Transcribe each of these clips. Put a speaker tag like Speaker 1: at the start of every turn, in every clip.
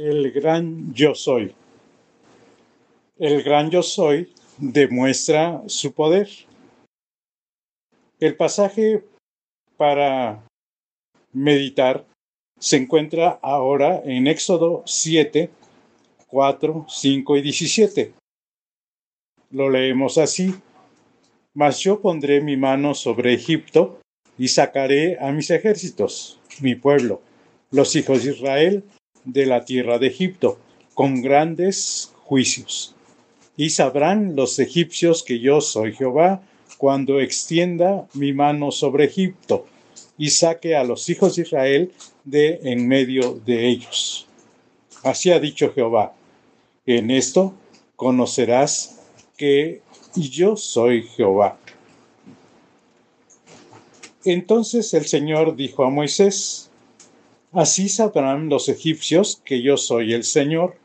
Speaker 1: El gran yo soy. El gran yo soy demuestra su poder. El pasaje para meditar se encuentra ahora en Éxodo 7, 4, 5 y 17. Lo leemos así. Mas yo pondré mi mano sobre Egipto y sacaré a mis ejércitos, mi pueblo, los hijos de Israel, de la tierra de Egipto, con grandes juicios. Y sabrán los egipcios que yo soy Jehová cuando extienda mi mano sobre Egipto y saque a los hijos de Israel de en medio de ellos. Así ha dicho Jehová. En esto conocerás que yo soy Jehová. Entonces el Señor dijo a Moisés, Así sabrán los egipcios que yo soy el Señor,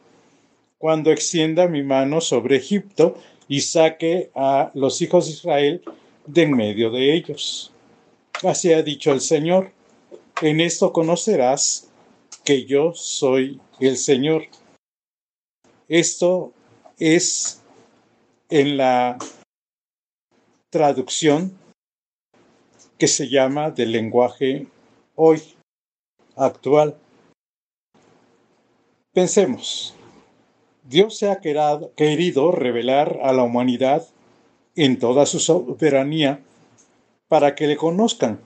Speaker 1: cuando extienda mi mano sobre Egipto y saque a los hijos de Israel de en medio de ellos. Así ha dicho el Señor, en esto conocerás que yo soy el Señor. Esto es en la traducción que se llama del lenguaje hoy, actual. Pensemos, Dios se ha querido revelar a la humanidad en toda su soberanía para que le conozcan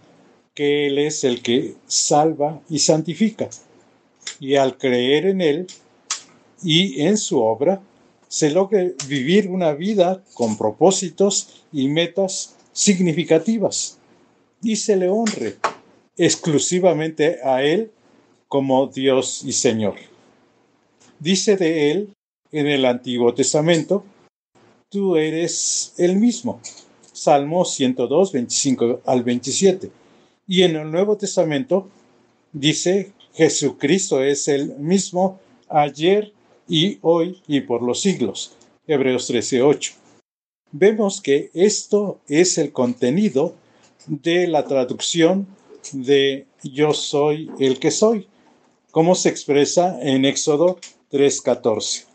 Speaker 1: que Él es el que salva y santifica. Y al creer en Él y en su obra, se logre vivir una vida con propósitos y metas significativas y se le honre exclusivamente a Él como Dios y Señor. Dice de Él en el Antiguo Testamento, tú eres el mismo. Salmo 102, 25 al 27. Y en el Nuevo Testamento dice, Jesucristo es el mismo ayer y hoy y por los siglos. Hebreos 13, 8. Vemos que esto es el contenido de la traducción de yo soy el que soy, como se expresa en Éxodo 3:14.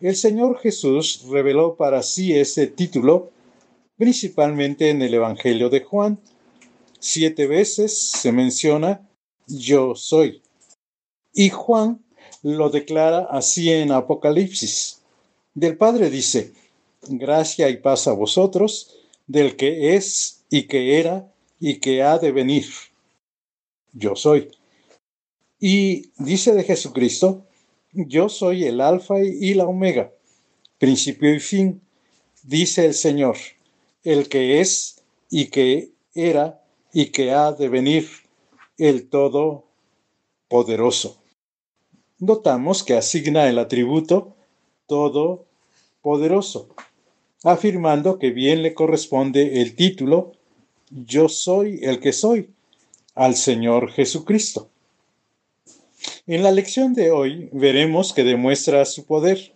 Speaker 1: El Señor Jesús reveló para sí ese título principalmente en el Evangelio de Juan. Siete veces se menciona yo soy. Y Juan lo declara así en Apocalipsis. Del Padre dice, gracia y paz a vosotros, del que es y que era y que ha de venir. Yo soy. Y dice de Jesucristo, yo soy el alfa y la omega, principio y fin, dice el Señor, el que es y que era y que ha de venir, el Todopoderoso. Notamos que asigna el atributo Todopoderoso, afirmando que bien le corresponde el título yo soy el que soy, al Señor Jesucristo. En la lección de hoy veremos que demuestra su poder.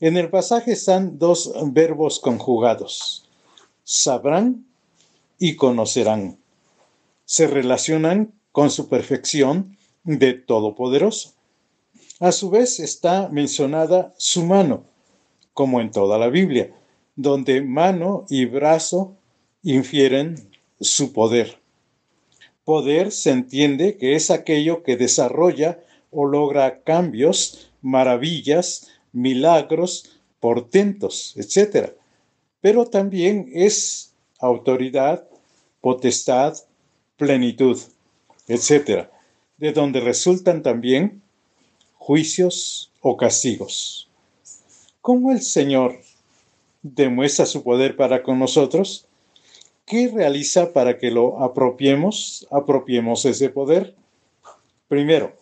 Speaker 1: En el pasaje están dos verbos conjugados, sabrán y conocerán. Se relacionan con su perfección de Todopoderoso. A su vez está mencionada su mano, como en toda la Biblia, donde mano y brazo infieren su poder. Poder se entiende que es aquello que desarrolla o logra cambios, maravillas, milagros, portentos, etc. Pero también es autoridad, potestad, plenitud, etc., de donde resultan también juicios o castigos. ¿Cómo el Señor demuestra su poder para con nosotros? ¿Qué realiza para que lo apropiemos, apropiemos ese poder? Primero,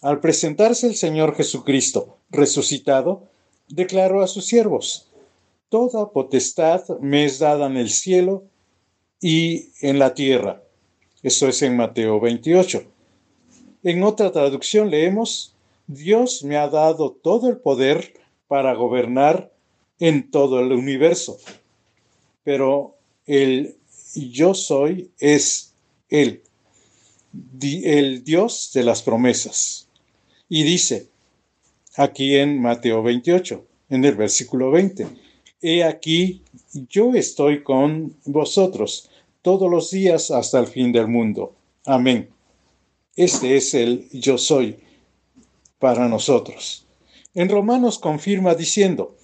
Speaker 1: al presentarse el Señor Jesucristo resucitado, declaró a sus siervos, Toda potestad me es dada en el cielo y en la tierra. Eso es en Mateo 28. En otra traducción leemos, Dios me ha dado todo el poder para gobernar en todo el universo. Pero el yo soy es Él, el Dios de las promesas. Y dice, aquí en Mateo 28, en el versículo 20. He aquí, yo estoy con vosotros todos los días hasta el fin del mundo. Amén. Este es el yo soy para nosotros. En Romanos confirma diciendo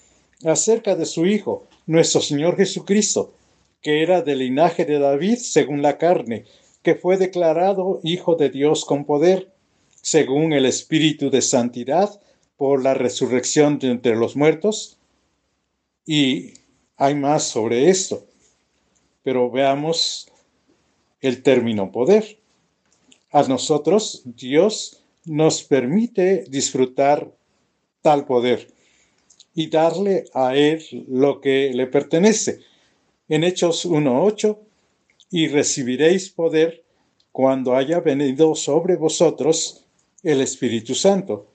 Speaker 1: acerca de su Hijo, nuestro Señor Jesucristo, que era del linaje de David según la carne, que fue declarado Hijo de Dios con poder, según el Espíritu de Santidad, por la resurrección de entre los muertos. Y hay más sobre esto, pero veamos el término poder. A nosotros Dios nos permite disfrutar tal poder y darle a Él lo que le pertenece. En Hechos 1.8, y recibiréis poder cuando haya venido sobre vosotros el Espíritu Santo,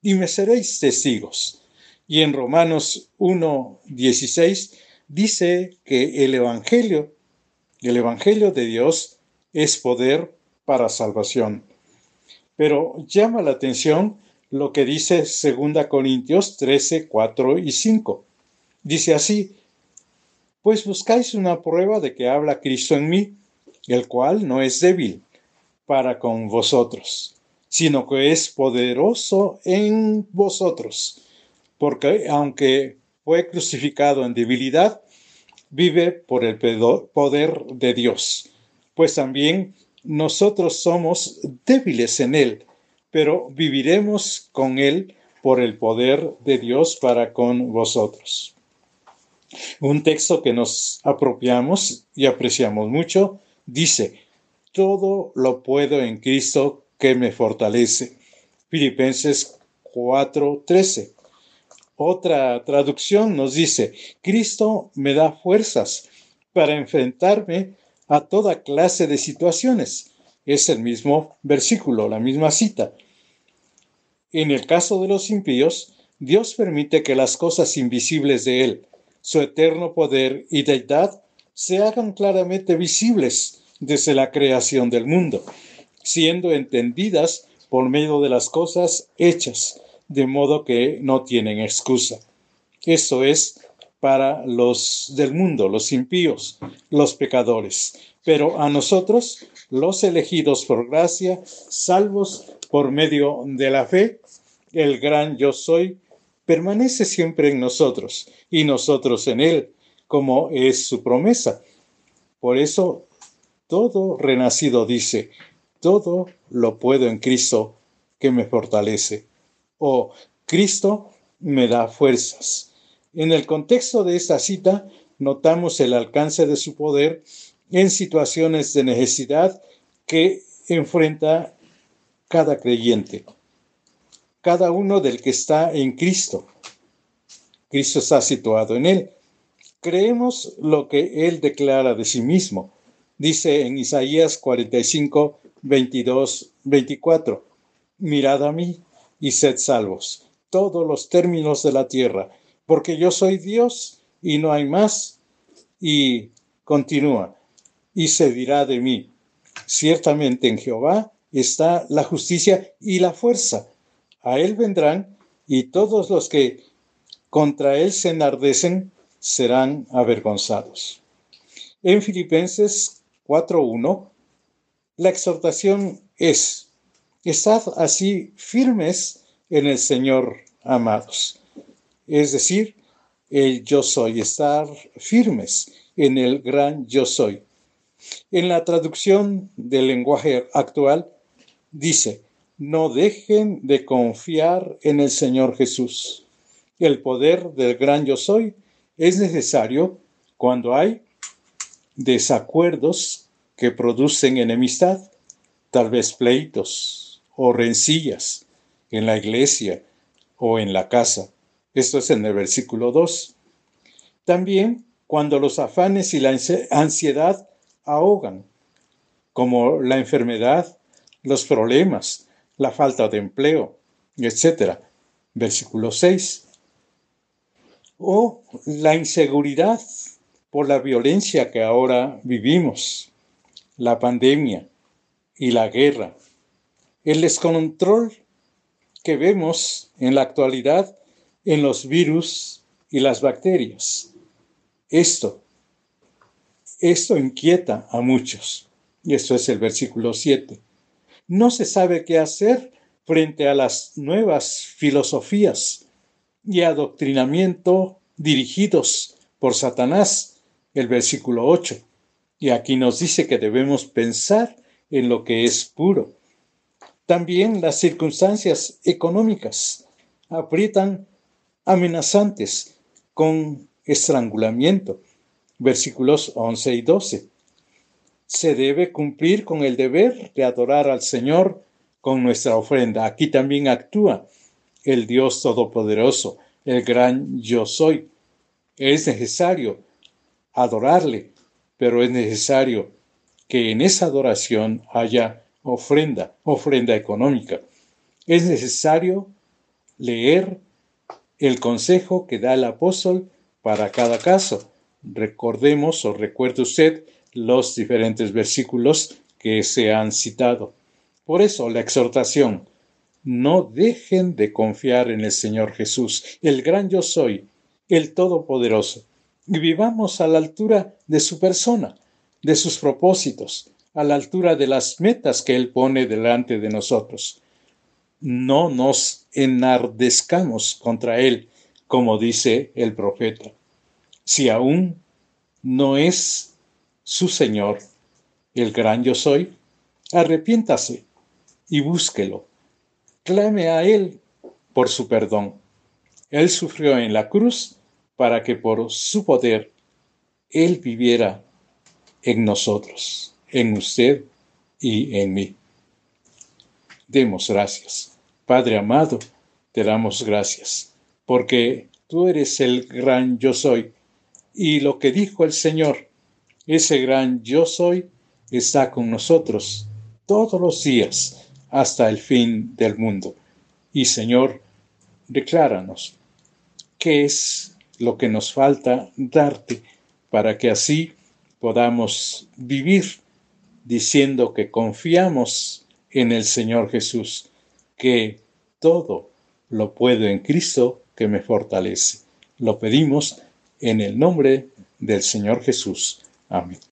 Speaker 1: y me seréis testigos. Y en Romanos 1.16 dice que el Evangelio, el Evangelio de Dios es poder para salvación. Pero llama la atención lo que dice 2 Corintios 13, 4 y 5. Dice así, pues buscáis una prueba de que habla Cristo en mí, el cual no es débil para con vosotros, sino que es poderoso en vosotros, porque aunque fue crucificado en debilidad, vive por el poder de Dios, pues también nosotros somos débiles en Él, pero viviremos con Él por el poder de Dios para con vosotros. Un texto que nos apropiamos y apreciamos mucho dice, todo lo puedo en Cristo que me fortalece. Filipenses 4:13. Otra traducción nos dice, Cristo me da fuerzas para enfrentarme a toda clase de situaciones. Es el mismo versículo, la misma cita. En el caso de los impíos, Dios permite que las cosas invisibles de Él, su eterno poder y deidad, se hagan claramente visibles desde la creación del mundo, siendo entendidas por medio de las cosas hechas, de modo que no tienen excusa. Eso es para los del mundo, los impíos, los pecadores. Pero a nosotros, los elegidos por gracia, salvos por medio de la fe, el gran yo soy, permanece siempre en nosotros y nosotros en él, como es su promesa. Por eso, todo renacido dice, todo lo puedo en Cristo que me fortalece. O Cristo me da fuerzas. En el contexto de esta cita, notamos el alcance de su poder en situaciones de necesidad que enfrenta cada creyente, cada uno del que está en Cristo. Cristo está situado en él. Creemos lo que él declara de sí mismo. Dice en Isaías 45, 22, 24, mirad a mí y sed salvos, todos los términos de la tierra, porque yo soy Dios y no hay más. Y continúa, y se dirá de mí, ciertamente en Jehová está la justicia y la fuerza. A él vendrán y todos los que contra él se enardecen serán avergonzados. En Filipenses 4.1, la exhortación es, estad así firmes en el Señor, amados. Es decir, el yo soy, estar firmes en el gran yo soy. En la traducción del lenguaje actual dice, no dejen de confiar en el Señor Jesús. El poder del gran yo soy es necesario cuando hay desacuerdos que producen enemistad, tal vez pleitos o rencillas en la iglesia o en la casa. Esto es en el versículo 2. También cuando los afanes y la ansiedad ahogan, como la enfermedad, los problemas, la falta de empleo, etc. Versículo 6 o la inseguridad por la violencia que ahora vivimos, la pandemia y la guerra, el descontrol que vemos en la actualidad en los virus y las bacterias. Esto, esto inquieta a muchos. Y esto es el versículo 7. No se sabe qué hacer frente a las nuevas filosofías y adoctrinamiento dirigidos por Satanás, el versículo 8. Y aquí nos dice que debemos pensar en lo que es puro. También las circunstancias económicas aprietan amenazantes con estrangulamiento. Versículos 11 y 12. Se debe cumplir con el deber de adorar al Señor con nuestra ofrenda. Aquí también actúa el Dios Todopoderoso, el gran yo soy. Es necesario adorarle, pero es necesario que en esa adoración haya ofrenda, ofrenda económica. Es necesario leer el consejo que da el apóstol para cada caso. Recordemos o recuerde usted los diferentes versículos que se han citado. Por eso la exhortación, no dejen de confiar en el Señor Jesús, el gran yo soy, el Todopoderoso, y vivamos a la altura de su persona, de sus propósitos, a la altura de las metas que Él pone delante de nosotros. No nos enardezcamos contra Él, como dice el profeta. Si aún no es su Señor, el gran yo soy, arrepiéntase y búsquelo. Clame a Él por su perdón. Él sufrió en la cruz para que por su poder Él viviera en nosotros, en usted y en mí. Demos gracias. Padre amado, te damos gracias, porque tú eres el gran yo soy. Y lo que dijo el Señor, ese gran yo soy, está con nosotros todos los días hasta el fin del mundo. Y Señor, decláranos qué es lo que nos falta darte para que así podamos vivir diciendo que confiamos en el Señor Jesús, que todo lo puedo en Cristo que me fortalece. Lo pedimos en el nombre del Señor Jesús. Amén.